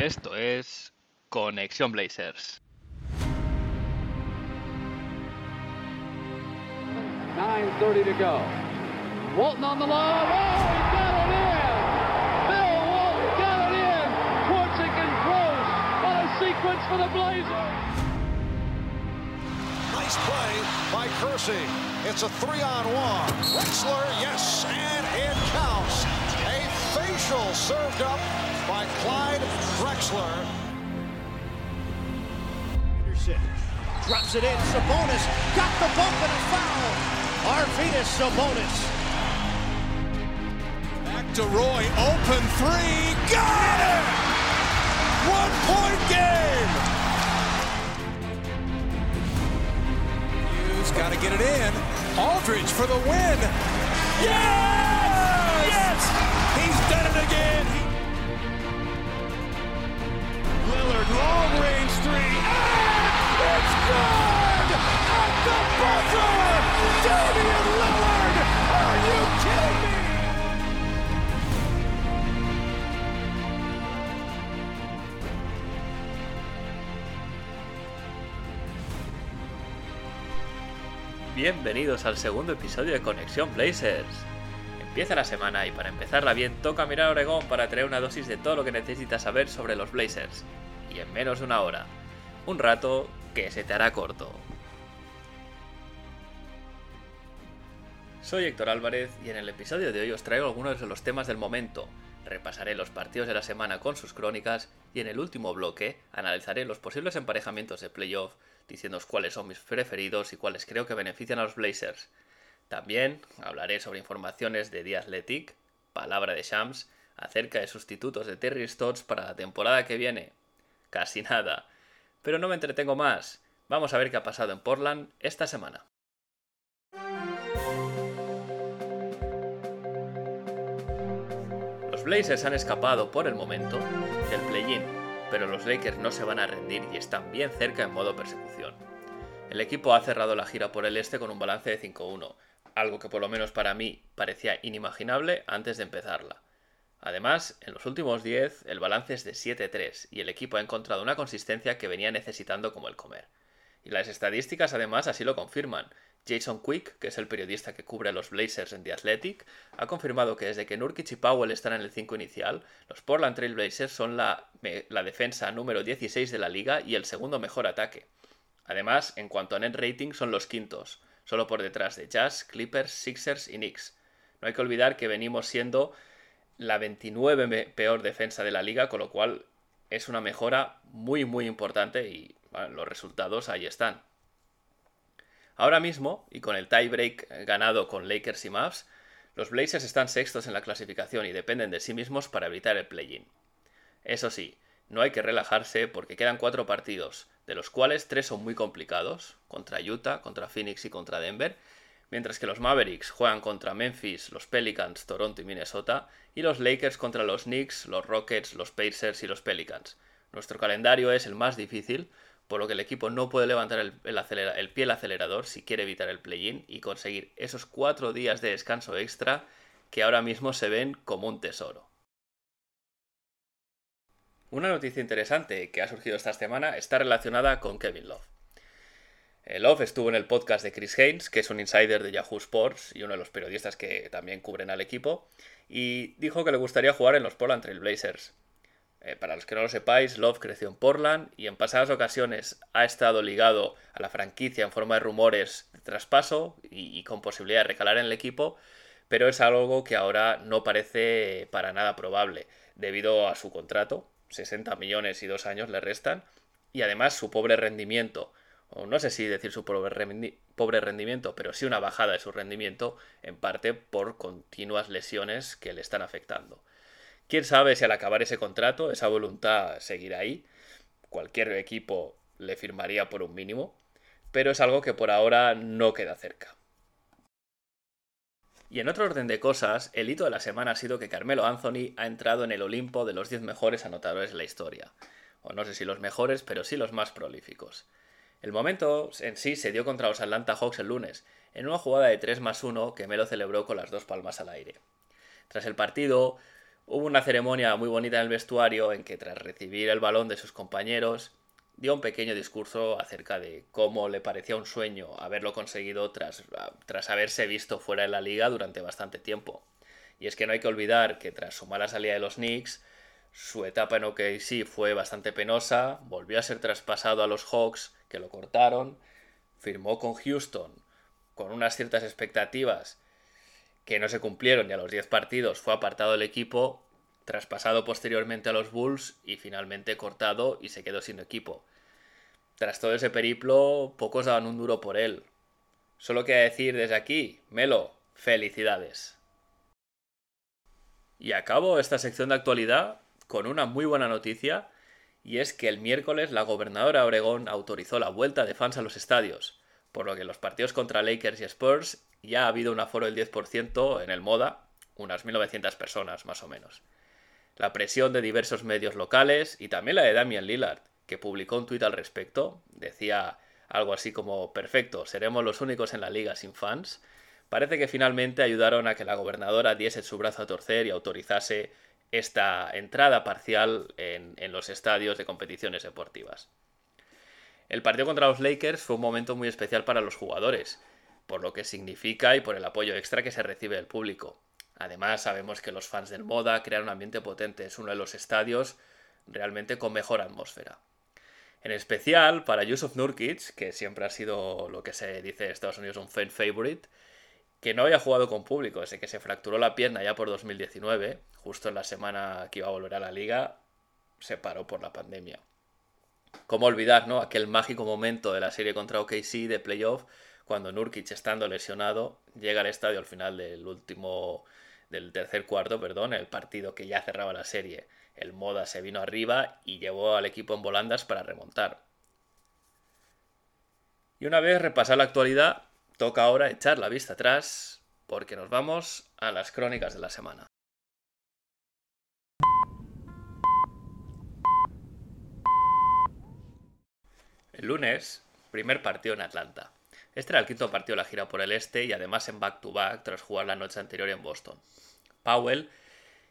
Esto es Conexión Blazers. 9.30 to go. Walton on the line. Oh, he got it in! Bill Walton got it in! Portsick and Gross. What a sequence for the Blazers! Nice play by Kersey. It's a three on one. Wexler, yes, and it counts. A facial served up by Clyde Drexler. Anderson drops it in. Sabonis got the bump and a foul. Arvidas Sabonis. Back to Roy, open three, got it! One point game! Hughes got to get it in. Aldridge for the win. Yes! Yes! He's done it again. Long range three, and it's good! At the buzzer! Damian Lillard! Are you? Bienvenidos al segundo episodio de Conexión Blazers. Empieza la semana y para empezarla bien toca mirar a Oregón para traer una dosis de todo lo que necesitas saber sobre los Blazers. Y en menos de una hora. Un rato que se te hará corto. Soy Héctor Álvarez y en el episodio de hoy os traigo algunos de los temas del momento. Repasaré los partidos de la semana con sus crónicas y en el último bloque analizaré los posibles emparejamientos de playoff, diciéndoos cuáles son mis preferidos y cuáles creo que benefician a los Blazers. También hablaré sobre informaciones de The Athletic, palabra de Shams, acerca de sustitutos de Terry Stotts para la temporada que viene. Casi nada. Pero no me entretengo más. Vamos a ver qué ha pasado en Portland esta semana. Los Blazers han escapado por el momento del play-in, pero los Lakers no se van a rendir y están bien cerca en modo persecución. El equipo ha cerrado la gira por el este con un balance de 5-1, algo que por lo menos para mí parecía inimaginable antes de empezarla. Además, en los últimos 10 el balance es de 7-3 y el equipo ha encontrado una consistencia que venía necesitando como el comer. Y las estadísticas además así lo confirman. Jason Quick, que es el periodista que cubre a los Blazers en The Athletic, ha confirmado que desde que Nurkic y Powell están en el 5 inicial, los Portland Trail Blazers son la, la defensa número 16 de la liga y el segundo mejor ataque. Además, en cuanto a net rating, son los quintos, solo por detrás de Jazz, Clippers, Sixers y Knicks. No hay que olvidar que venimos siendo la 29 peor defensa de la liga, con lo cual es una mejora muy muy importante y los resultados ahí están. Ahora mismo, y con el tiebreak ganado con Lakers y Mavs, los Blazers están sextos en la clasificación y dependen de sí mismos para evitar el play-in. Eso sí, no hay que relajarse porque quedan cuatro partidos, de los cuales tres son muy complicados, contra Utah, contra Phoenix y contra Denver, mientras que los Mavericks juegan contra Memphis, los Pelicans, Toronto y Minnesota, y los Lakers contra los Knicks, los Rockets, los Pacers y los Pelicans. Nuestro calendario es el más difícil, por lo que el equipo no puede levantar el, pie al acelerador si quiere evitar el play-in y conseguir esos cuatro días de descanso extra que ahora mismo se ven como un tesoro. Una noticia interesante que ha surgido esta semana está relacionada con Kevin Love. Love estuvo en el podcast de Chris Haynes, que es un insider de Yahoo Sports y uno de los periodistas que también cubren al equipo, y dijo que le gustaría jugar en los Portland Trail Blazers. Eh, para los que no lo sepáis, Love creció en Portland y en pasadas ocasiones ha estado ligado a la franquicia en forma de rumores de traspaso y, y con posibilidad de recalar en el equipo, pero es algo que ahora no parece para nada probable, debido a su contrato, 60 millones y dos años le restan, y además su pobre rendimiento, o no sé si decir su pobre, rendi pobre rendimiento, pero sí una bajada de su rendimiento, en parte por continuas lesiones que le están afectando. Quién sabe si al acabar ese contrato esa voluntad seguirá ahí. Cualquier equipo le firmaría por un mínimo, pero es algo que por ahora no queda cerca. Y en otro orden de cosas, el hito de la semana ha sido que Carmelo Anthony ha entrado en el Olimpo de los 10 mejores anotadores de la historia. O no sé si los mejores, pero sí los más prolíficos. El momento en sí se dio contra los Atlanta Hawks el lunes, en una jugada de 3 más 1 que Melo celebró con las dos palmas al aire. Tras el partido, Hubo una ceremonia muy bonita en el vestuario en que tras recibir el balón de sus compañeros dio un pequeño discurso acerca de cómo le parecía un sueño haberlo conseguido tras, tras haberse visto fuera de la liga durante bastante tiempo. Y es que no hay que olvidar que tras su mala salida de los Knicks, su etapa en OKC fue bastante penosa, volvió a ser traspasado a los Hawks, que lo cortaron, firmó con Houston con unas ciertas expectativas que no se cumplieron y a los 10 partidos fue apartado del equipo, traspasado posteriormente a los Bulls y finalmente cortado y se quedó sin equipo. Tras todo ese periplo, pocos daban un duro por él. Solo queda decir desde aquí, Melo, felicidades. Y acabo esta sección de actualidad con una muy buena noticia, y es que el miércoles la gobernadora Oregón autorizó la vuelta de fans a los estadios, por lo que los partidos contra Lakers y Spurs ya ha habido un aforo del 10% en el Moda, unas 1.900 personas más o menos. La presión de diversos medios locales y también la de Damian Lillard, que publicó un tuit al respecto, decía algo así como, perfecto, seremos los únicos en la liga sin fans, parece que finalmente ayudaron a que la gobernadora diese su brazo a torcer y autorizase esta entrada parcial en, los estadios de competiciones deportivas. El partido contra los Lakers fue un momento muy especial para los jugadores, por lo que significa y por el apoyo extra que se recibe del público. Además, sabemos que los fans del Moda crean un ambiente potente, es uno de los estadios realmente con mejor atmósfera. En especial para Yusuf Nurkic, que siempre ha sido lo que se dice en Estados Unidos un fan favorite, que no había jugado con público desde que se fracturó la pierna ya por 2019, justo en la semana que iba a volver a la liga, se paró por la pandemia. ¿Cómo olvidar, no? Aquel mágico momento de la serie contra OKC de playoff cuando Nurkic, estando lesionado, llega al estadio al final del último, del tercer cuarto, perdón, el partido que ya cerraba la serie. El Moda se vino arriba y llevó al equipo en volandas para remontar. Y una vez repasada la actualidad, toca ahora echar la vista atrás porque nos vamos a las crónicas de la semana. El lunes, primer partido en Atlanta. Este era el quinto partido de la gira por el este y además en back-to-back tras jugar la noche anterior en Boston. Powell,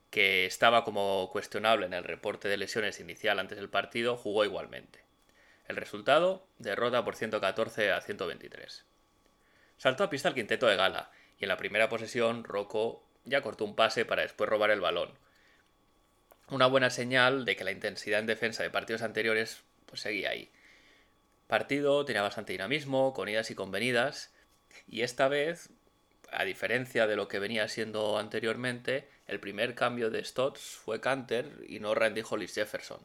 que estaba como cuestionable en el reporte de lesiones inicial antes del partido, jugó igualmente. El resultado, derrota por 114 a 123. Saltó a pista el quinteto de gala y en la primera posesión Rocco ya cortó un pase para después robar el balón. Una buena señal de que la intensidad en defensa de partidos anteriores pues seguía ahí partido tenía bastante dinamismo, con idas y convenidas, y esta vez, a diferencia de lo que venía siendo anteriormente, el primer cambio de Stotts fue Canter y no Randy Hollis Jefferson.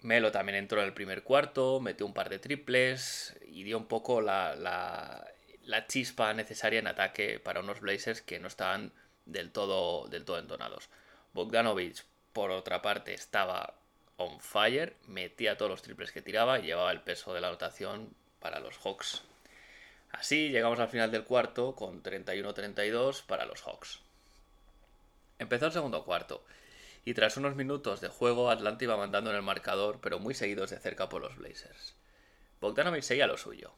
Melo también entró en el primer cuarto, metió un par de triples y dio un poco la, la, chispa necesaria en ataque para unos Blazers que no estaban del todo, del todo entonados. Bogdanovich, por otra parte, estaba on fire, metía todos los triples que tiraba y llevaba el peso de la anotación para los Hawks. Así llegamos al final del cuarto con 31-32 para los Hawks. Empezó el segundo cuarto y tras unos minutos de juego Atlanta iba mandando en el marcador pero muy seguidos de cerca por los Blazers. Bogdanovic seguía lo suyo.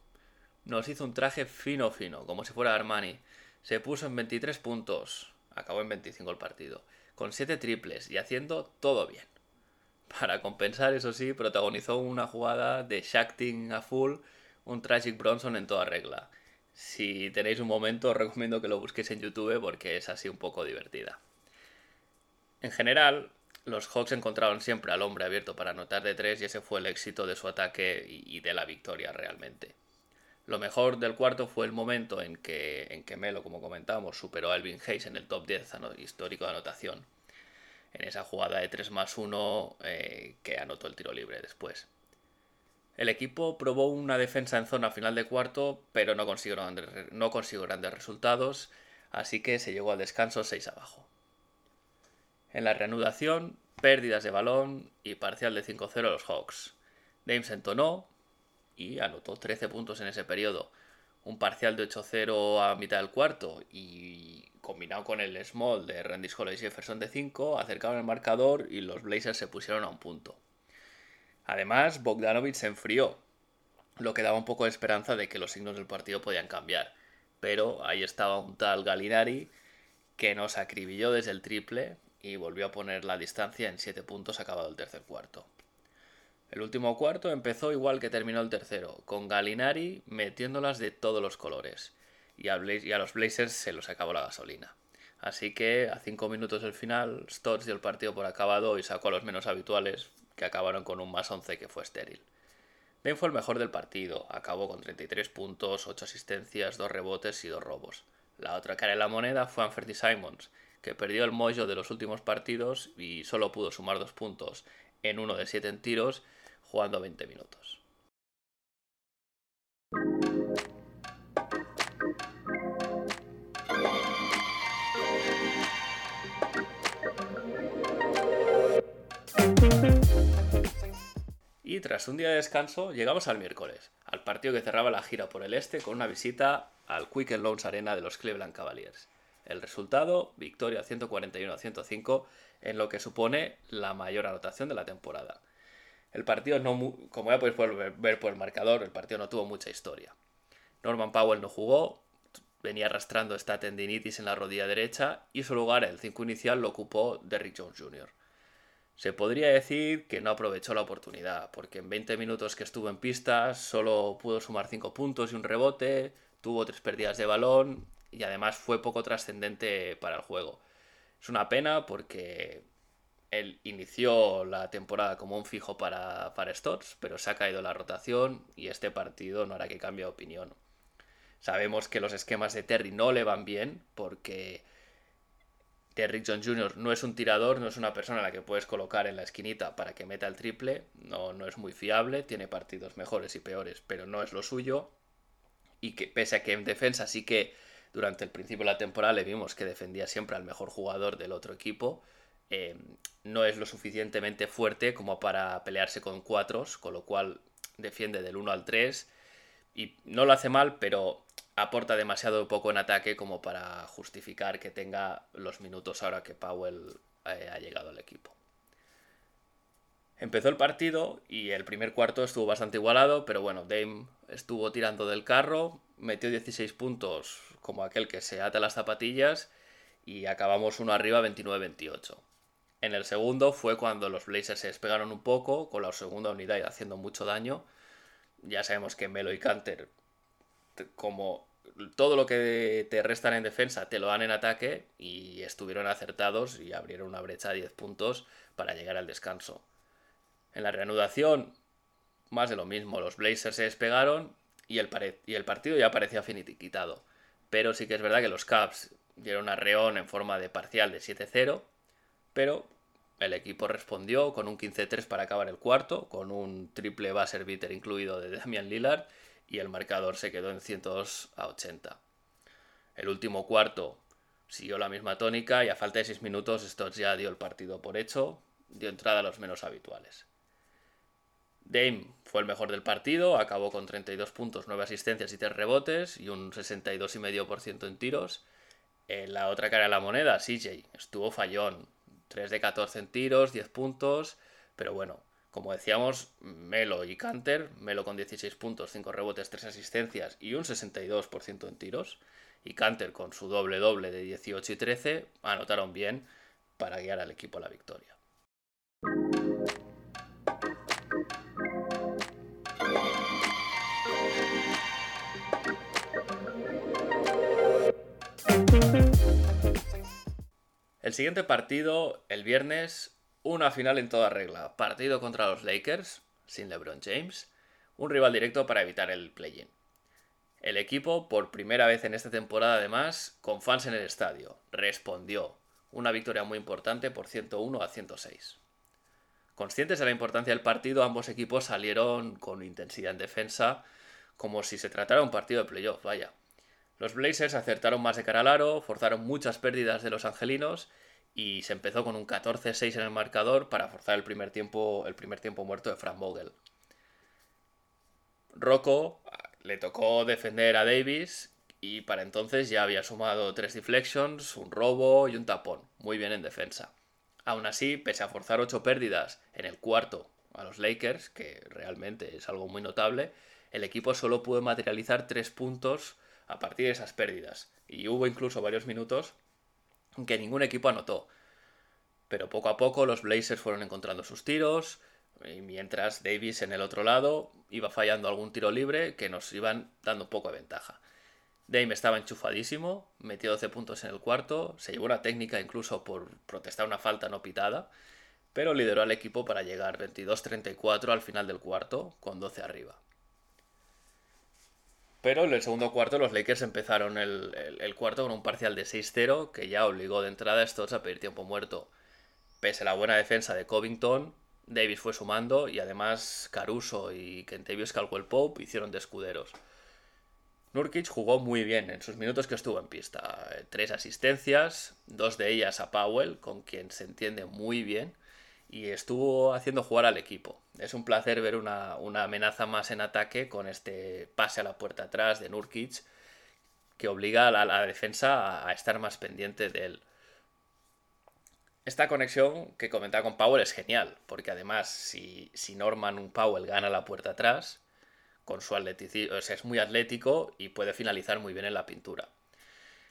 Nos hizo un traje fino fino, como si fuera Armani. Se puso en 23 puntos, acabó en 25 el partido, con 7 triples y haciendo todo bien. Para compensar, eso sí, protagonizó una jugada de Shacking a full, un Tragic Bronson en toda regla. Si tenéis un momento, os recomiendo que lo busquéis en YouTube porque es así un poco divertida. En general, los Hawks encontraron siempre al hombre abierto para anotar de tres y ese fue el éxito de su ataque y de la victoria realmente. Lo mejor del cuarto fue el momento en que, Melo, como comentábamos, superó a Elvin Hayes en el top 10 histórico de anotación en esa jugada de 3 más 1 eh, que anotó el tiro libre después. El equipo probó una defensa en zona final de cuarto, pero no consiguió, no consiguió grandes resultados, así que se llegó al descanso 6 abajo. En la reanudación, pérdidas de balón y parcial de 5-0 los Hawks. James entonó y anotó 13 puntos en ese periodo. Un parcial de 8-0 a mitad del cuarto y combinado con el small de Randy Scholes y Jefferson de 5, acercaron el marcador y los Blazers se pusieron a un punto. Además, Bogdanovich se enfrió, lo que daba un poco de esperanza de que los signos del partido podían cambiar. Pero ahí estaba un tal Galinari que nos acribilló desde el triple y volvió a poner la distancia en 7 puntos acabado el tercer cuarto. El último cuarto empezó igual que terminó el tercero, con Galinari metiéndolas de todos los colores, y a, los Blazers se los acabó la gasolina. Así que a 5 minutos del final, Stotts dio el partido por acabado y sacó a los menos habituales, que acabaron con un más 11 que fue estéril. Ben fue el mejor del partido, acabó con 33 puntos, 8 asistencias, 2 rebotes y 2 robos. La otra cara de la moneda fue Anferty Simons, que perdió el mollo de los últimos partidos y solo pudo sumar 2 puntos en uno de 7 en tiros, jugando 20 minutos. Y tras un día de descanso, llegamos al miércoles, al partido que cerraba la gira por el este con una visita al Quicken Loans Arena de los Cleveland Cavaliers. El resultado, victoria 141 a 105, en lo que supone la mayor anotación de la temporada. El partido, no, como ya podéis ver por el marcador, el partido no tuvo mucha historia. Norman Powell no jugó, venía arrastrando esta tendinitis en la rodilla derecha y su lugar, el 5 inicial, lo ocupó Derrick Jones Jr. Se podría decir que no aprovechó la oportunidad, porque en 20 minutos que estuvo en pista solo pudo sumar 5 puntos y un rebote, tuvo 3 pérdidas de balón y además fue poco trascendente para el juego. Es una pena porque él inició la temporada como un fijo para, para Stotts, pero se ha caído la rotación y este partido no hará que cambie de opinión. Sabemos que los esquemas de Terry no le van bien porque Rick John Jr. no es un tirador, no es una persona a la que puedes colocar en la esquinita para que meta el triple, no, no es muy fiable, tiene partidos mejores y peores, pero no es lo suyo. Y que pese a que en defensa sí que durante el principio de la temporada le vimos que defendía siempre al mejor jugador del otro equipo, eh, no es lo suficientemente fuerte como para pelearse con cuatros, con lo cual defiende del 1 al 3 y no lo hace mal, pero aporta demasiado poco en ataque como para justificar que tenga los minutos ahora que Powell eh, ha llegado al equipo. Empezó el partido y el primer cuarto estuvo bastante igualado, pero bueno, Dame estuvo tirando del carro, metió 16 puntos como aquel que se ata las zapatillas y acabamos uno arriba 29-28. En el segundo fue cuando los Blazers se despegaron un poco, con la segunda unidad haciendo mucho daño. Ya sabemos que Melo y Canter, como todo lo que te restan en defensa te lo dan en ataque y estuvieron acertados y abrieron una brecha de 10 puntos para llegar al descanso. En la reanudación, más de lo mismo, los Blazers se despegaron y el, partido ya parecía finiquitado. Pero sí que es verdad que los Cavs dieron a Reón en forma de parcial de 7-0, pero el equipo respondió con un 15-3 para acabar el cuarto, con un triple buzzer beater incluido de Damian Lillard y el marcador se quedó en 102 a 80. El último cuarto siguió la misma tónica y a falta de 6 minutos Stotts ya dio el partido por hecho, dio entrada a los menos habituales. Dame fue el mejor del partido, acabó con 32 puntos, 9 asistencias y 3 rebotes y un 62,5% en tiros. En la otra cara de la moneda, CJ estuvo fallón, 3 de 14 en tiros, 10 puntos, pero bueno, como decíamos, Melo y Canter, Melo con 16 puntos, 5 rebotes, 3 asistencias y un 62% en tiros, y Canter con su doble doble de 18 y 13, anotaron bien para guiar al equipo a la victoria. El siguiente partido, el viernes, una final en toda regla. Partido contra los Lakers, sin LeBron James. Un rival directo para evitar el play-in. El equipo, por primera vez en esta temporada además, con fans en el estadio, respondió. Una victoria muy importante por 101 a 106. Conscientes de la importancia del partido, ambos equipos salieron con intensidad en defensa, como si se tratara de un partido de playoff, vaya. Los Blazers acertaron más de cara al aro, forzaron muchas pérdidas de los angelinos y se empezó con un 14-6 en el marcador para forzar el primer tiempo, el primer tiempo muerto de Frank Vogel. Rocco ah, le tocó defender a Davis y para entonces ya había sumado tres deflections, un robo y un tapón, muy bien en defensa. Aún así, pese a forzar ocho pérdidas en el cuarto a los Lakers, que realmente es algo muy notable, el equipo solo pudo materializar tres puntos a partir de esas pérdidas. Y hubo incluso varios minutos que ningún equipo anotó. Pero poco a poco los Blazers fueron encontrando sus tiros, y mientras Davis en el otro lado iba fallando algún tiro libre que nos iban dando poco de ventaja. Dame estaba enchufadísimo, metió 12 puntos en el cuarto, se llevó una técnica incluso por protestar una falta no pitada, pero lideró al equipo para llegar 22-34 al final del cuarto, con 12 arriba. Pero en el segundo cuarto los Lakers empezaron el, cuarto con un parcial de 6-0 que ya obligó de entrada a estos a pedir tiempo muerto. Pese a la buena defensa de Covington, Davis fue sumando y además Caruso y Kentavious Caldwell Pope hicieron de escuderos. Nurkic jugó muy bien en sus minutos que estuvo en pista. Tres asistencias, dos de ellas a Powell, con quien se entiende muy bien, y estuvo haciendo jugar al equipo. Es un placer ver una, una amenaza más en ataque con este pase a la puerta atrás de Nurkic, que obliga a la, defensa a estar más pendiente de él. Esta conexión que comentaba con Powell es genial, porque además si, si Norman Powell gana la puerta atrás, con su atleticismo, es muy atlético y puede finalizar muy bien en la pintura.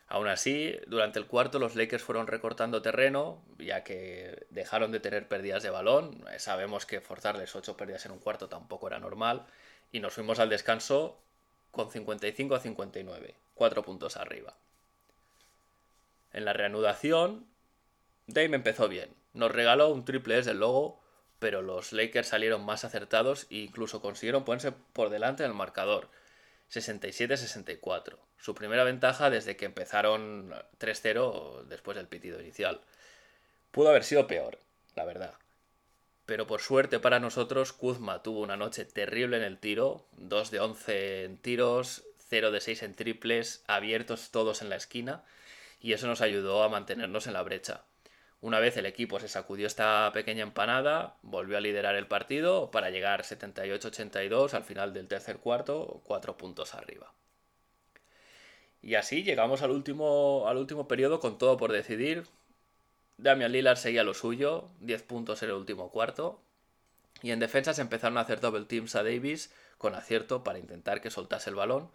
Aún así, durante el cuarto los Lakers fueron recortando terreno, ya que dejaron de tener pérdidas de balón. Sabemos que forzarles 8 pérdidas en un cuarto tampoco era normal. Y nos fuimos al descanso con 55 a 59, 4 puntos arriba. En la reanudación, Dame empezó bien. Nos regaló un triple S del logo, pero los Lakers salieron más acertados e incluso consiguieron ponerse por delante del marcador. 67-64. Su primera ventaja desde que empezaron 3-0 después del pitido inicial. Pudo haber sido peor, la verdad. Pero por suerte para nosotros, Kuzma tuvo una noche terrible en el tiro, 2 de 11 en tiros, 0 de 6 en triples, abiertos todos en la esquina, y eso nos ayudó a mantenernos en la brecha. Una vez el equipo se sacudió esta pequeña empanada, volvió a liderar el partido para llegar 78-82 al final del tercer cuarto, cuatro puntos arriba. Y así llegamos al último, al último periodo con todo por decidir. Damian Lillard seguía lo suyo, 10 puntos en el último cuarto. Y en defensa se empezaron a hacer double teams a Davis con acierto para intentar que soltase el balón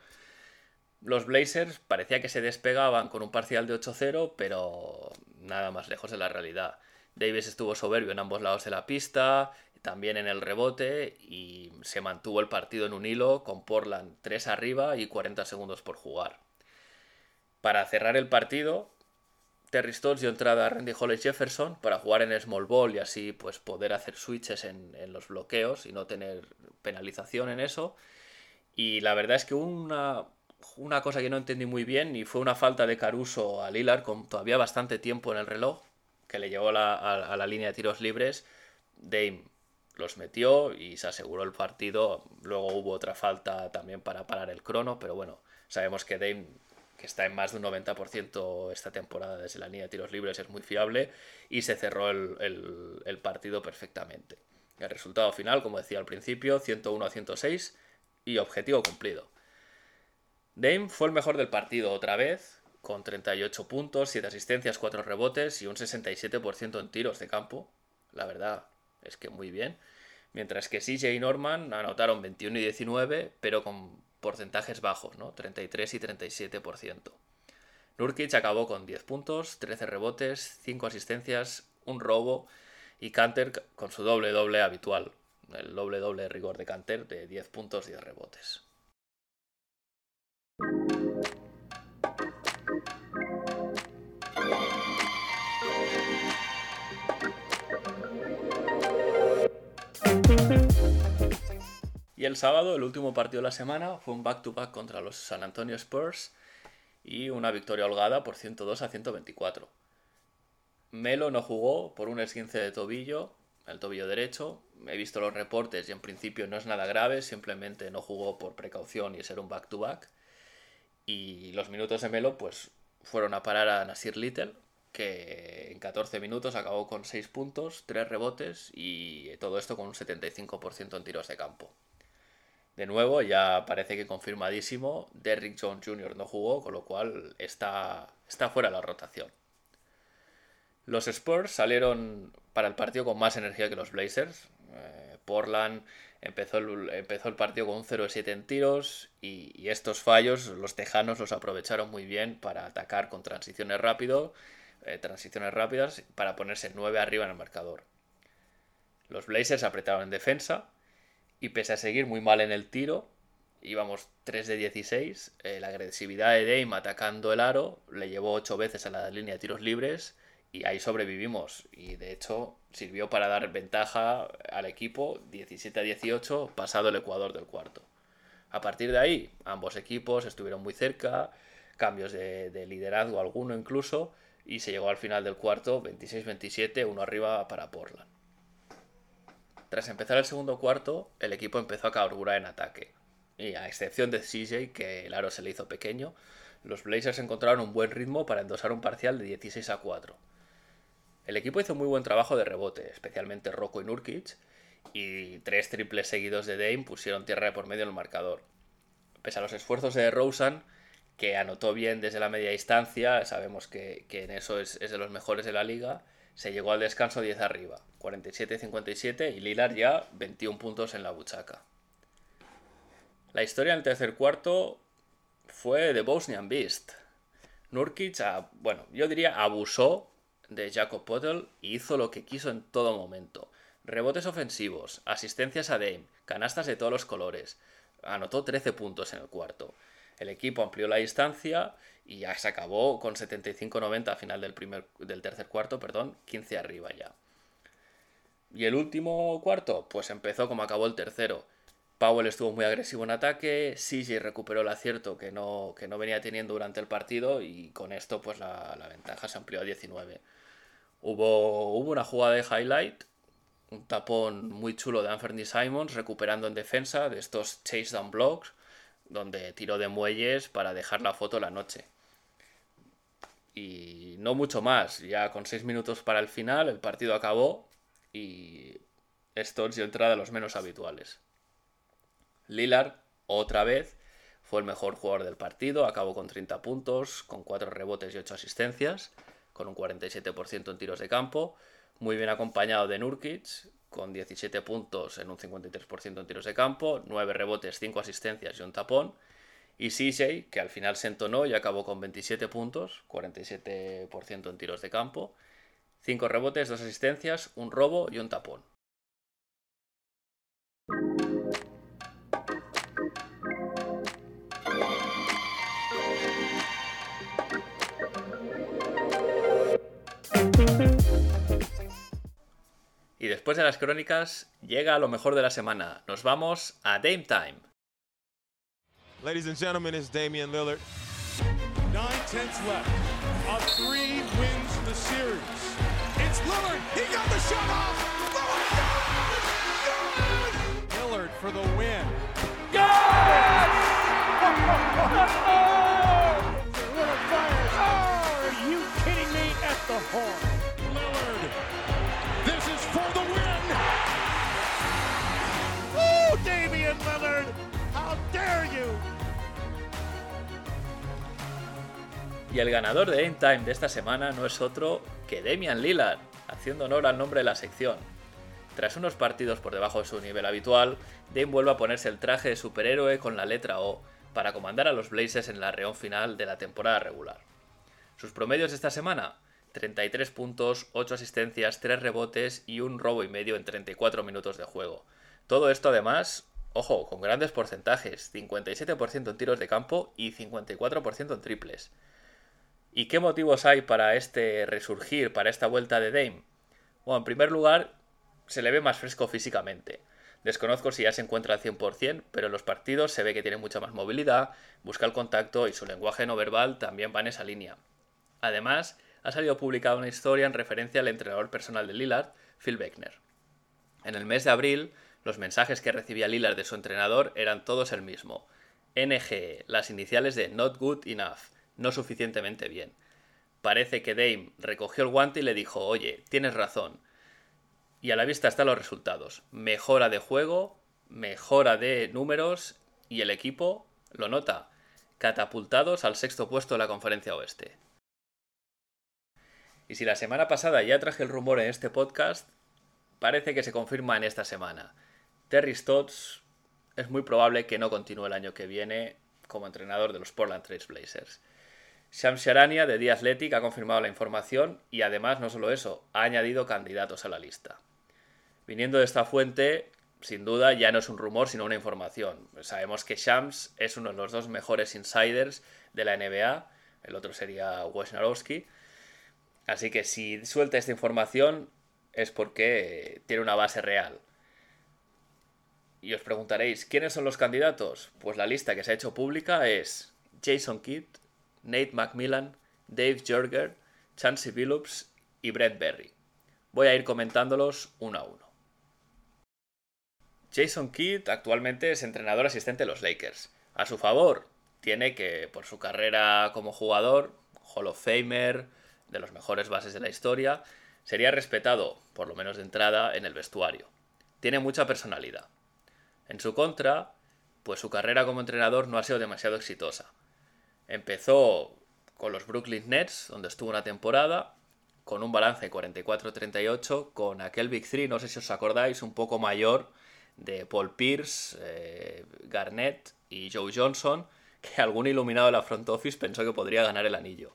los Blazers parecía que se despegaban con un parcial de 8-0, pero nada más lejos de la realidad. Davis estuvo soberbio en ambos lados de la pista, también en el rebote y se mantuvo el partido en un hilo con Portland 3 arriba y 40 segundos por jugar. Para cerrar el partido, Terry Stotts dio entrada a Randy Hollis Jefferson para jugar en small ball y así pues poder hacer switches en, en los bloqueos y no tener penalización en eso. Y la verdad es que una, una cosa que no entendí muy bien y fue una falta de Caruso a Lillard con todavía bastante tiempo en el reloj que le llevó a, la línea de tiros libres. Dame los metió y se aseguró el partido. Luego hubo otra falta también para parar el crono, pero bueno, sabemos que Dame, que está en más de un 90% esta temporada desde la línea de tiros libres, es muy fiable y se cerró el partido perfectamente. El resultado final, como decía al principio, 101 a 106 y objetivo cumplido. Dame fue el mejor del partido otra vez, con 38 puntos, 7 asistencias, 4 rebotes y un 67% en tiros de campo. La verdad es que muy bien. Mientras que CJ y Norman anotaron 21 y 19, pero con porcentajes bajos, ¿no? 33 y 37%. Nurkic acabó con 10 puntos, 13 rebotes, 5 asistencias, un robo y Canter con su doble doble habitual, el doble doble rigor de Canter de 10 puntos, y 10 rebotes. Y el sábado, el último partido de la semana, fue un back-to-back contra los San Antonio Spurs y una victoria holgada por 102 a 124. Melo no jugó por un esguince de tobillo, el tobillo derecho. He visto los reportes y en principio no es nada grave, simplemente no jugó por precaución y ser un back-to-back. Y los minutos de Melo pues fueron a parar a Nasir Little, que en 14 minutos acabó con 6 puntos, 3 rebotes y todo esto con un 75% en tiros de campo. De nuevo, ya parece que confirmadísimo, Derrick Jones Jr. no jugó, con lo cual está, está fuera de la rotación. Los Spurs salieron para el partido con más energía que los Blazers. Eh, Portland empezó el, empezó el partido con un 0-7 en tiros y, estos fallos los tejanos los aprovecharon muy bien para atacar con transiciones eh, transiciones rápidas para ponerse 9 arriba en el marcador. Los Blazers apretaron en defensa y pese a seguir muy mal en el tiro, íbamos 3 de 16, eh, la agresividad de Dame atacando el aro le llevó 8 veces a la línea de tiros libres y ahí sobrevivimos y de hecho sirvió para dar ventaja al equipo 17 a 18 pasado el ecuador del cuarto. A partir de ahí, ambos equipos estuvieron muy cerca, cambios de, de liderazgo alguno incluso, y se llegó al final del cuarto 26-27, uno arriba para Portland. Tras empezar el segundo cuarto, el equipo empezó a carburar en ataque. Y a excepción de CJ, que el aro se le hizo pequeño, los Blazers encontraron un buen ritmo para endosar un parcial de 16 a 4. El equipo hizo muy buen trabajo de rebote, especialmente Rocco y Nurkic, y tres triples seguidos de Dame pusieron tierra de por medio el marcador. Pese a los esfuerzos de Rosen, que anotó bien desde la media distancia, sabemos que, en eso es, es, de los mejores de la liga, se llegó al descanso 10 arriba, 47-57 y Lillard ya 21 puntos en la buchaca. La historia en el tercer cuarto fue de Bosnian Beast. Nurkic, bueno, yo diría abusó de Jacob Potel y hizo lo que quiso en todo momento. Rebotes ofensivos, asistencias a Dame, canastas de todos los colores. Anotó 13 puntos en el cuarto. El equipo amplió la distancia y ya se acabó con 75-90 a final del, primer, del tercer cuarto, perdón, 15 arriba ya. Y el último cuarto, pues empezó como acabó el tercero. Powell estuvo muy agresivo en ataque, CJ recuperó el acierto que no, que no venía teniendo durante el partido y con esto pues la, la ventaja se amplió a 19. Hubo, hubo una jugada de highlight, un tapón muy chulo de Anthony Simons recuperando en defensa de estos chase down blocks, donde tiró de muelles para dejar la foto la noche. Y no mucho más, ya con 6 minutos para el final el partido acabó y Stotts dio entrada a los menos habituales. Lillard, otra vez, fue el mejor jugador del partido, acabó con 30 puntos, con 4 rebotes y 8 asistencias con un 47% en tiros de campo, muy bien acompañado de Nurkic, con 17 puntos en un 53% en tiros de campo, 9 rebotes, 5 asistencias y un tapón, y CJ, que al final se entonó y acabó con 27 puntos, 47% en tiros de campo, 5 rebotes, 2 asistencias, un robo y un tapón. Y después de las crónicas, llega lo mejor de la semana. Nos vamos a Dame Time. Ladies and gentlemen, it's Damian Lillard. Nine tenths left. A three wins the series. It's Lillard. He got the shot off. Lillard! Lillard for the win. Yes! Oh! Lillard fires. Oh, are you kidding me? At the horn. Y el ganador de Game Time de esta semana no es otro que Damian Lillard, haciendo honor al nombre de la sección. Tras unos partidos por debajo de su nivel habitual, Dame vuelve a ponerse el traje de superhéroe con la letra O para comandar a los Blazers en la reón final de la temporada regular. Sus promedios de esta semana, 33 puntos, 8 asistencias, 3 rebotes y un robo y medio en 34 minutos de juego. Todo esto además, ojo, con grandes porcentajes, 57% en tiros de campo y 54% en triples. ¿Y qué motivos hay para este resurgir, para esta vuelta de Dame? Bueno, en primer lugar, se le ve más fresco físicamente. Desconozco si ya se encuentra al 100%, pero en los partidos se ve que tiene mucha más movilidad, busca el contacto y su lenguaje no verbal también va en esa línea. Además, ha salido publicada una historia en referencia al entrenador personal de Lillard, Phil Beckner. En el mes de abril, los mensajes que recibía Lillard de su entrenador eran todos el mismo. NGE, las iniciales de Not Good Enough, no suficientemente bien. Parece que Dame recogió el guante y le dijo, oye, tienes razón. Y a la vista están los resultados. Mejora de juego, mejora de números y el equipo lo nota. Catapultados al sexto puesto de la conferencia oeste. Y si la semana pasada ya traje el rumor en este podcast, parece que se confirma en esta semana. Terry Stotts es muy probable que no continúe el año que viene como entrenador de los Portland Trail Blazers. Shams Charania de The Athletic ha confirmado la información y además no solo eso, ha añadido candidatos a la lista. Viniendo de esta fuente, sin duda ya no es un rumor sino una información. Sabemos que Shams es uno de los dos mejores insiders de la NBA, el otro sería Wojnarowski. Así que si suelta esta información es porque tiene una base real. Y os preguntaréis, ¿quiénes son los candidatos? Pues la lista que se ha hecho pública es Jason Kidd, Nate McMillan, Dave Jorger, Chancey Billups y Brett Berry. Voy a ir comentándolos uno a uno. Jason Kidd actualmente es entrenador asistente de los Lakers. A su favor, tiene que, por su carrera como jugador, Hall of Famer, de los mejores bases de la historia, sería respetado, por lo menos de entrada, en el vestuario. Tiene mucha personalidad. En su contra, pues su carrera como entrenador no ha sido demasiado exitosa. Empezó con los Brooklyn Nets, donde estuvo una temporada, con un balance 44-38, con aquel Big Three, no sé si os acordáis, un poco mayor, de Paul Pierce, eh, Garnett y Joe Johnson, que algún iluminado de la front office pensó que podría ganar el anillo.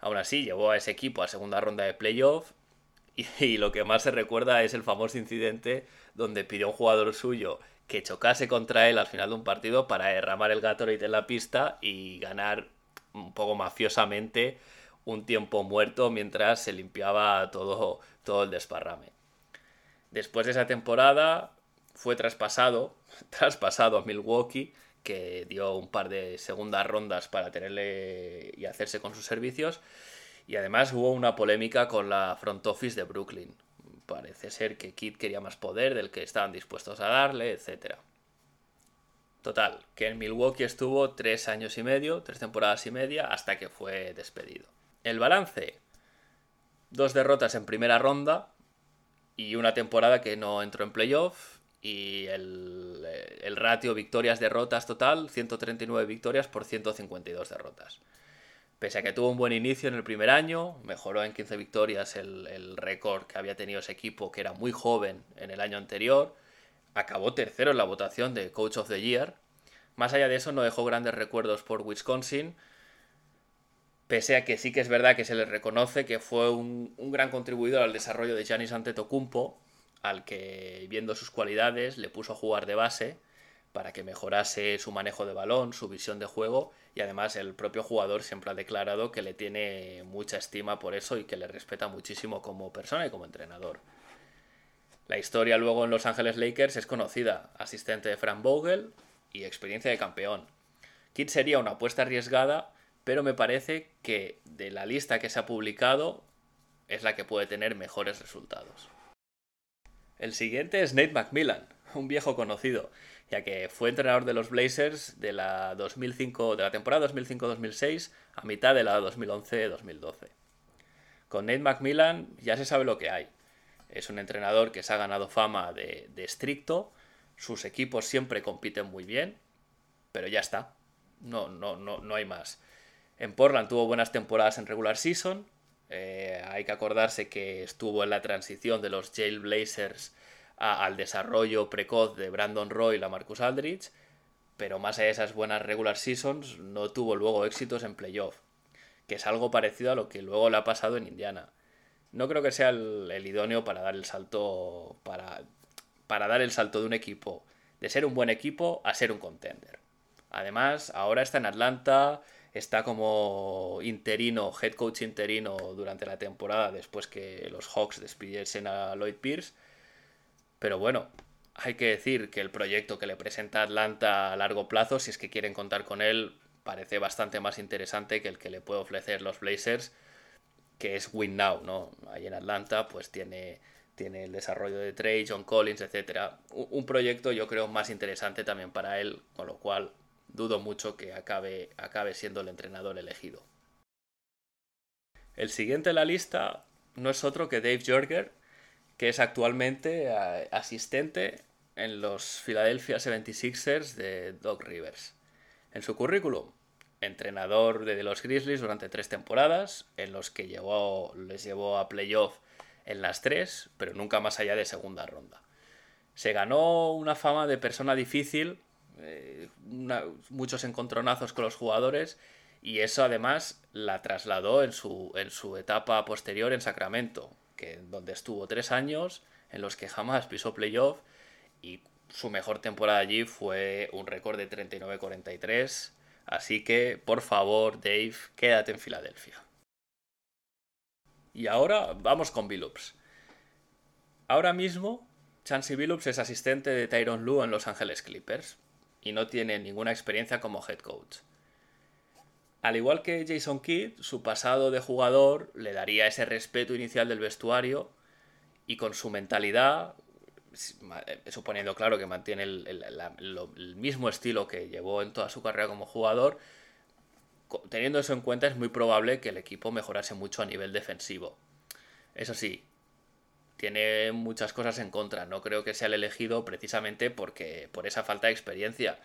Aún así, llevó a ese equipo a segunda ronda de playoff y, lo que más se recuerda es el famoso incidente donde pidió a un jugador suyo que chocase contra él al final de un partido para derramar el Gatorade en la pista y ganar un poco mafiosamente un tiempo muerto mientras se limpiaba todo, todo el desparrame. Después de esa temporada fue traspasado, traspasado a Milwaukee, que dio un par de segundas rondas para tenerle y hacerse con sus servicios. Y además hubo una polémica con la front office de Brooklyn, Parece ser que Kid quería más poder del que estaban dispuestos a darle, etc. Total, que en Milwaukee estuvo tres años y medio, tres temporadas y media, hasta que fue despedido. El balance, dos derrotas en primera ronda y una temporada que no entró en playoff y el, el ratio victorias-derrotas total, 139 victorias por 152 derrotas. Pese a que tuvo un buen inicio en el primer año, mejoró en 15 victorias el, récord que había tenido ese equipo, que era muy joven en el año anterior, acabó tercero en la votación de Coach of the Year. Más allá de eso, no dejó grandes recuerdos por Wisconsin, pese a que sí que es verdad que se le reconoce que fue un, un gran contribuidor al desarrollo de Giannis Antetokounmpo, al que, viendo sus cualidades, le puso a jugar de base para que mejorase su manejo de balón, su visión de juego y además el propio jugador siempre ha declarado que le tiene mucha estima por eso y que le respeta muchísimo como persona y como entrenador. La historia luego en Los Ángeles Lakers es conocida, asistente de Frank Vogel y experiencia de campeón. Kidd sería una apuesta arriesgada, pero me parece que de la lista que se ha publicado es la que puede tener mejores resultados. El siguiente es Nate McMillan, un viejo conocido, ya que fue entrenador de los Blazers de la 2005 de la temporada 2005-2006 a mitad de la 2011-2012. Con Nate McMillan ya se sabe lo que hay. Es un entrenador que se ha ganado fama de, estricto, sus equipos siempre compiten muy bien, pero ya está. No, no, no, no hay más. En Portland tuvo buenas temporadas en regular season. Eh, hay que acordarse que estuvo en la transición de los Jail Al desarrollo precoz de Brandon Roy y la Marcus Aldridge, pero más de esas buenas regular seasons, no tuvo luego éxitos en playoff, que es algo parecido a lo que luego le ha pasado en Indiana. No creo que sea el, idóneo para dar el salto para, para dar el salto de un equipo de ser un buen equipo a ser un contender. Además, ahora está en Atlanta, está como interino, head coach interino durante la temporada después que los Hawks despidiesen a Lloyd Pierce pero bueno, hay que decir que el proyecto que le presenta Atlanta a largo plazo, si es que quieren contar con él, parece bastante más interesante que el que le puede ofrecer los Blazers, que es Win Now, ¿no? Ahí en Atlanta, pues tiene, tiene el desarrollo de Trey, John Collins, etc. Un proyecto yo creo más interesante también para él, con lo cual dudo mucho que acabe, acabe siendo el entrenador elegido. El siguiente en la lista no es otro que Dave Jorger, que es actualmente eh, asistente en los Philadelphia 76ers de Doc Rivers. En su currículum, entrenador de los Grizzlies durante tres temporadas, en los que llevó, les llevó a playoff en las tres, pero nunca más allá de segunda ronda. Se ganó una fama de persona difícil, eh, muchos encontronazos con los jugadores Y eso además la trasladó en su, en su etapa posterior en Sacramento, que, donde estuvo tres años en los que jamás pisó playoff y su mejor temporada allí fue un récord de 39-43. Así que, por favor, Dave, quédate en Filadelfia. Y ahora vamos con Billups. Ahora mismo, Chansey Billups es asistente de Tyron Lue en Los Angeles Clippers y no tiene ninguna experiencia como head coach. Al igual que Jason Kidd, su pasado de jugador le daría ese respeto inicial del vestuario y con su mentalidad, eh, suponiendo claro que mantiene el, mismo estilo que llevó en toda su carrera como jugador, teniendo eso en cuenta es muy probable que el equipo mejorase mucho a nivel defensivo. Eso sí, tiene muchas cosas en contra. No creo que sea el elegido precisamente porque por esa falta de experiencia.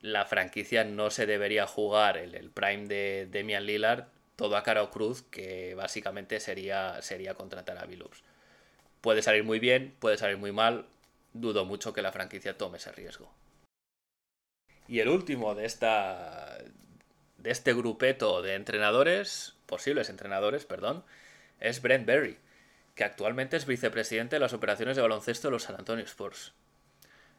La franquicia no se debería jugar el, el prime de Demian Lillard todo a cara o cruz, que básicamente sería, sería contratar a Billups. Puede salir muy bien, puede salir muy mal. Dudo mucho que la franquicia tome ese riesgo. Y el último de esta de este grupeto de entrenadores, posibles entrenadores, perdón, es Brent Berry que actualmente es vicepresidente de las operaciones de baloncesto de los San Antonio Spurs.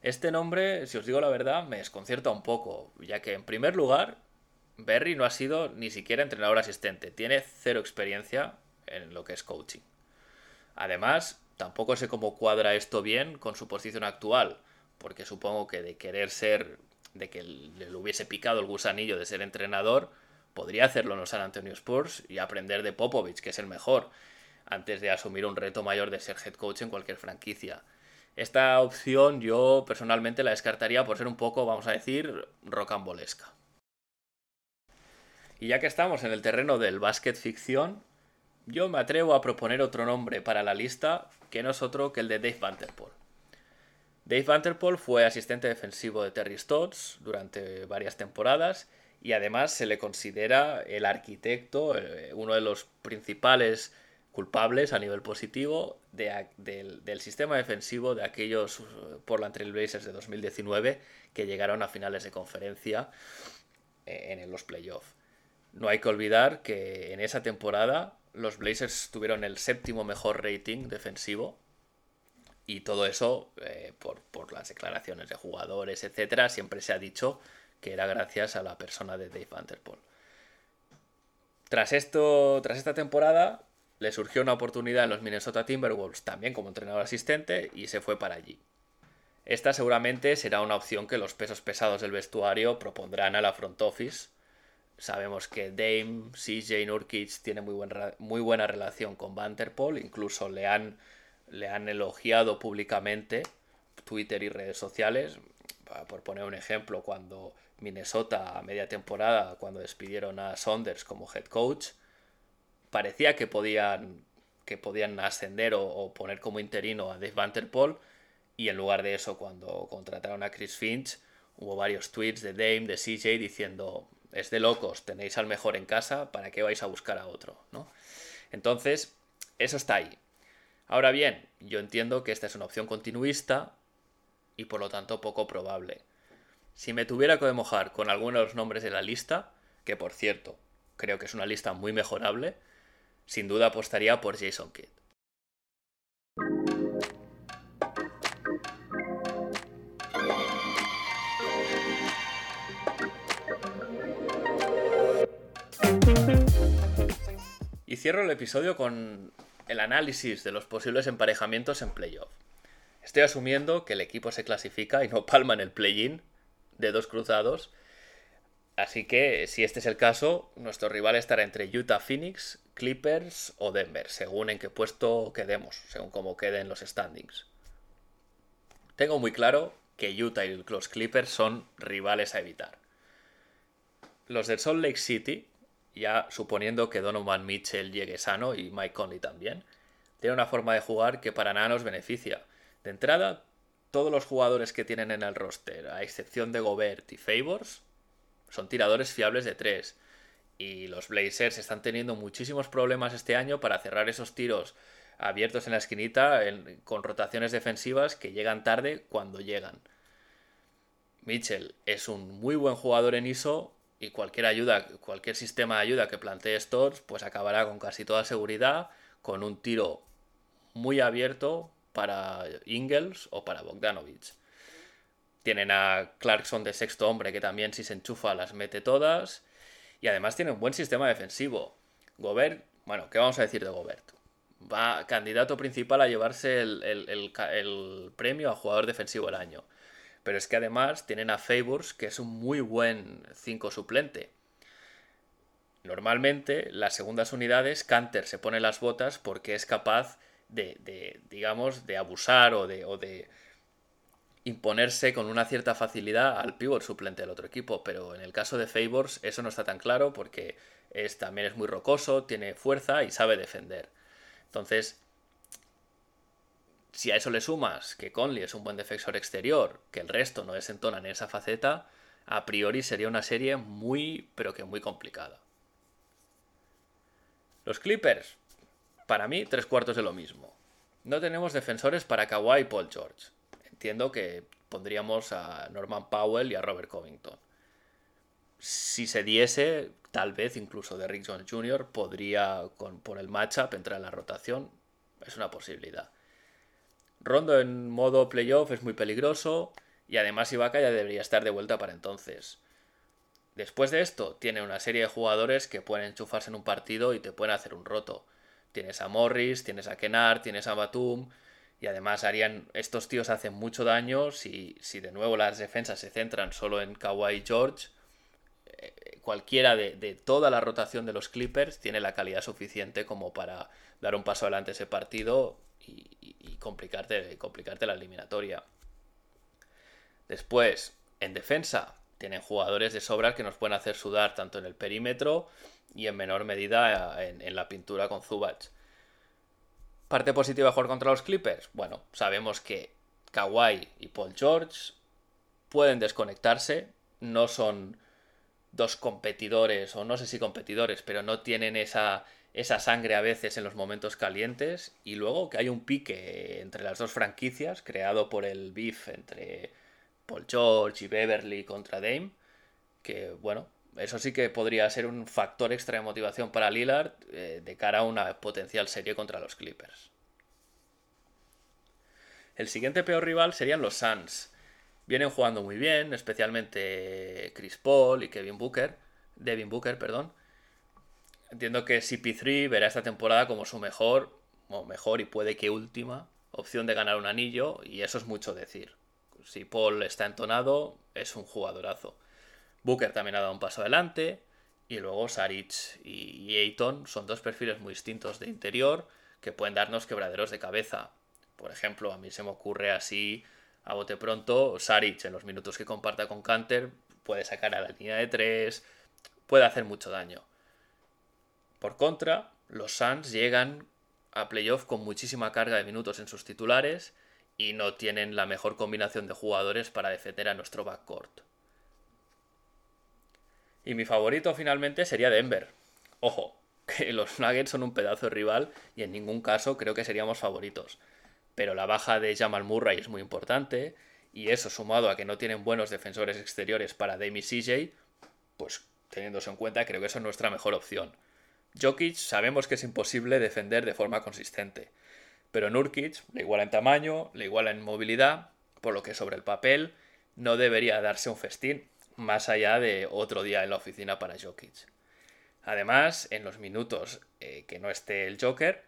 Este nombre, si os digo la verdad, me desconcierta un poco, ya que en primer lugar, Berry no ha sido ni siquiera entrenador asistente, tiene cero experiencia en lo que es coaching. Además, tampoco sé cómo cuadra esto bien con su posición actual, porque supongo que de querer ser, de que le hubiese picado el gusanillo de ser entrenador, podría hacerlo en los San Antonio Spurs y aprender de Popovich, que es el mejor, antes de asumir un reto mayor de ser head coach en cualquier franquicia. Esta opción yo personalmente la descartaría por ser un poco, vamos a decir, rocambolesca. Y ya que estamos en el terreno del básquet ficción, yo me atrevo a proponer otro nombre para la lista que no es otro que el de Dave Vanterpool. Dave Vanterpool fue asistente defensivo de Terry Stotts durante varias temporadas y además se le considera el arquitecto, eh, uno de los principales culpables a nivel positivo del, sistema defensivo de aquellos uh, Portland Trail Blazers de 2019 que llegaron a finales de conferencia eh, en los playoffs. No hay que olvidar que en esa temporada los Blazers tuvieron el séptimo mejor rating defensivo y todo eso eh, por, por, las declaraciones de jugadores, etcétera, siempre se ha dicho que era gracias a la persona de Dave Vanderpool. Tras, esto, tras esta temporada, le surgió una oportunidad en los Minnesota Timberwolves también como entrenador asistente y se fue para allí. Esta seguramente será una opción que los pesos pesados del vestuario propondrán a la front office. Sabemos que Dame, CJ Nurkic tiene muy, buena relación con Vanderpool, incluso le han, le han elogiado públicamente Twitter y redes sociales. Por poner un ejemplo, cuando Minnesota a media temporada, cuando despidieron a Saunders como head coach, parecía que podían, que podían ascender o, poner como interino a Dave Vanterpool y en lugar de eso cuando contrataron a Chris Finch hubo varios tweets de Dame, de CJ diciendo es de locos, tenéis al mejor en casa, ¿para qué vais a buscar a otro? ¿no? Entonces, eso está ahí. Ahora bien, yo entiendo que esta es una opción continuista y por lo tanto poco probable. Si me tuviera que mojar con alguno de los nombres de la lista, que por cierto, creo que es una lista muy mejorable, sin duda apostaría por Jason Kidd. Y cierro el episodio con el análisis de los posibles emparejamientos en playoff. Estoy asumiendo que el equipo se clasifica y no palma en el play-in de dos cruzados. Así que, si este es el caso, nuestro rival estará entre Utah Phoenix Clippers o Denver, según en qué puesto quedemos, según cómo queden los standings. Tengo muy claro que Utah y los Clippers son rivales a evitar. Los de Salt Lake City, ya suponiendo que Donovan Mitchell llegue sano y Mike Conley también, tienen una forma de jugar que para nada nos beneficia. De entrada, todos los jugadores que tienen en el roster, a excepción de Gobert y Favors, son tiradores fiables de 3 y los Blazers están teniendo muchísimos problemas este año para cerrar esos tiros abiertos en la esquinita con rotaciones defensivas que llegan tarde cuando llegan. Mitchell es un muy buen jugador en ISO, y cualquier ayuda, cualquier sistema de ayuda que plantee Stores, pues acabará con casi toda seguridad con un tiro muy abierto para Ingles o para Bogdanovich. Tienen a Clarkson de sexto hombre que también si se enchufa las mete todas. Y además tiene un buen sistema defensivo. Gobert, bueno, ¿qué vamos a decir de Gobert? Va candidato principal a llevarse el, el premio a jugador defensivo del año. Pero es que además tienen a Favors, que es un muy buen 5 suplente. Normalmente, las segundas unidades, Canter se pone las botas porque es capaz de, digamos, de abusar de, o de imponerse con una cierta facilidad al pivot suplente del otro equipo. Pero en el caso de Favors, eso no está tan claro porque es, también es muy rocoso, tiene fuerza y sabe defender. Entonces, si a eso le sumas que Conley es un buen defensor exterior, que el resto no desentonan en esa faceta, a priori sería una serie muy, pero que muy complicada. Los Clippers, para mí, tres cuartos de lo mismo. No tenemos defensores para Kawhi y Paul George. Entiendo que pondríamos a Norman Powell y a Robert Covington. Si se diese, tal vez incluso de Rick Jr. podría, con, por el matchup, entrar en la rotación. Es una posibilidad. Rondo en modo playoff es muy peligroso y además Ibaka ya debería estar de vuelta para entonces. Después de esto, tiene una serie de jugadores que pueden enchufarse en un partido y te pueden hacer un roto. Tienes a Morris, tienes a Kenar, tienes a Batum y además harían estos tíos hacen mucho daño si, si de nuevo las defensas se centran solo en Kawhi George. Eh, cualquiera de, de, toda la rotación de los Clippers tiene la calidad suficiente como para dar un paso adelante ese partido y, complicarte, complicarte la eliminatoria. Después, en defensa, tienen jugadores de sobra que nos pueden hacer sudar tanto en el perímetro y en menor medida en, la pintura con Zubac. Parte positiva de jugar contra los Clippers. Bueno, sabemos que Kawhi y Paul George pueden desconectarse, no son dos competidores, o no sé si competidores, pero no tienen esa, esa sangre a veces en los momentos calientes y luego que hay un pique entre las dos franquicias creado por el beef entre Paul George y Beverly contra Dame que bueno eso sí que podría ser un factor extra de motivación para Lillard eh, de cara a una potencial serie contra los Clippers el siguiente peor rival serían los Suns vienen jugando muy bien especialmente Chris Paul y Kevin Booker Devin Booker perdón Entiendo que CP3 verá esta temporada como su mejor, o mejor y puede que última opción de ganar un anillo, y eso es mucho decir. Si Paul está entonado, es un jugadorazo. Booker también ha dado un paso adelante, y luego Saric y Ayton son dos perfiles muy distintos de interior que pueden darnos quebraderos de cabeza. Por ejemplo, a mí se me ocurre así a bote pronto, Saric en los minutos que comparta con Canter puede sacar a la línea de tres, puede hacer mucho daño. Por contra, los Suns llegan a playoff con muchísima carga de minutos en sus titulares y no tienen la mejor combinación de jugadores para defender a nuestro backcourt. Y mi favorito finalmente sería Denver. Ojo, que los Nuggets son un pedazo de rival y en ningún caso creo que seríamos favoritos. Pero la baja de Jamal Murray es muy importante y eso sumado a que no tienen buenos defensores exteriores para Dame CJ, pues teniéndose en cuenta creo que eso es nuestra mejor opción. Jokic sabemos que es imposible defender de forma consistente, pero Nurkic le iguala en tamaño, le iguala en movilidad, por lo que sobre el papel no debería darse un festín más allá de otro día en la oficina para Jokic. Además, en los minutos eh, que no esté el Joker,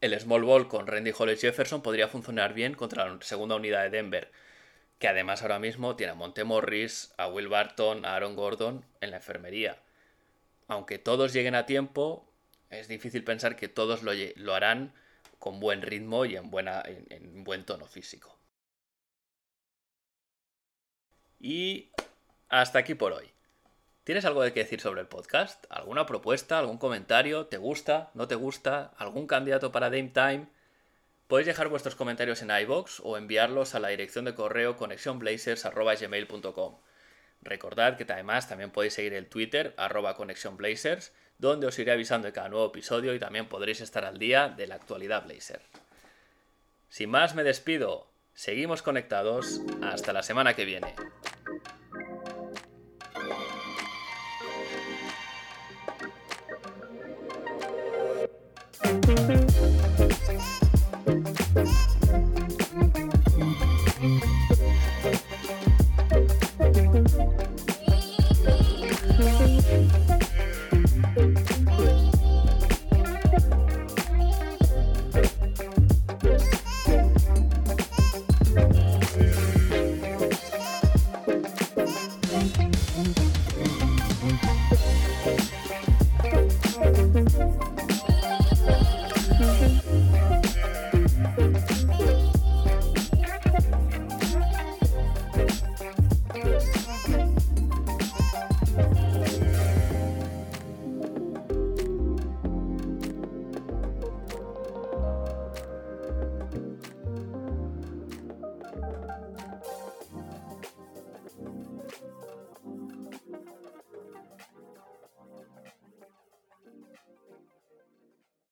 el small ball con Randy Hollis Jefferson podría funcionar bien contra la segunda unidad de Denver, que además ahora mismo tiene a Monte Morris, a Will Barton, a Aaron Gordon en la enfermería aunque todos lleguen a tiempo, es difícil pensar que todos lo, harán con buen ritmo y en, en, buen tono físico. Y hasta aquí por hoy. ¿Tienes algo de que decir sobre el podcast? ¿Alguna propuesta? ¿Algún comentario? ¿Te gusta? ¿No te gusta? ¿Algún candidato para Dame Time? Podéis dejar vuestros comentarios en iBox o enviarlos a la dirección de correo conexionblazers.gmail.com. Recordad que además también podéis seguir el Twitter, arroba donde os iré avisando de cada nuevo episodio y también podréis estar al día de la actualidad Blazer. Sin más me despido, seguimos conectados, hasta la semana que viene.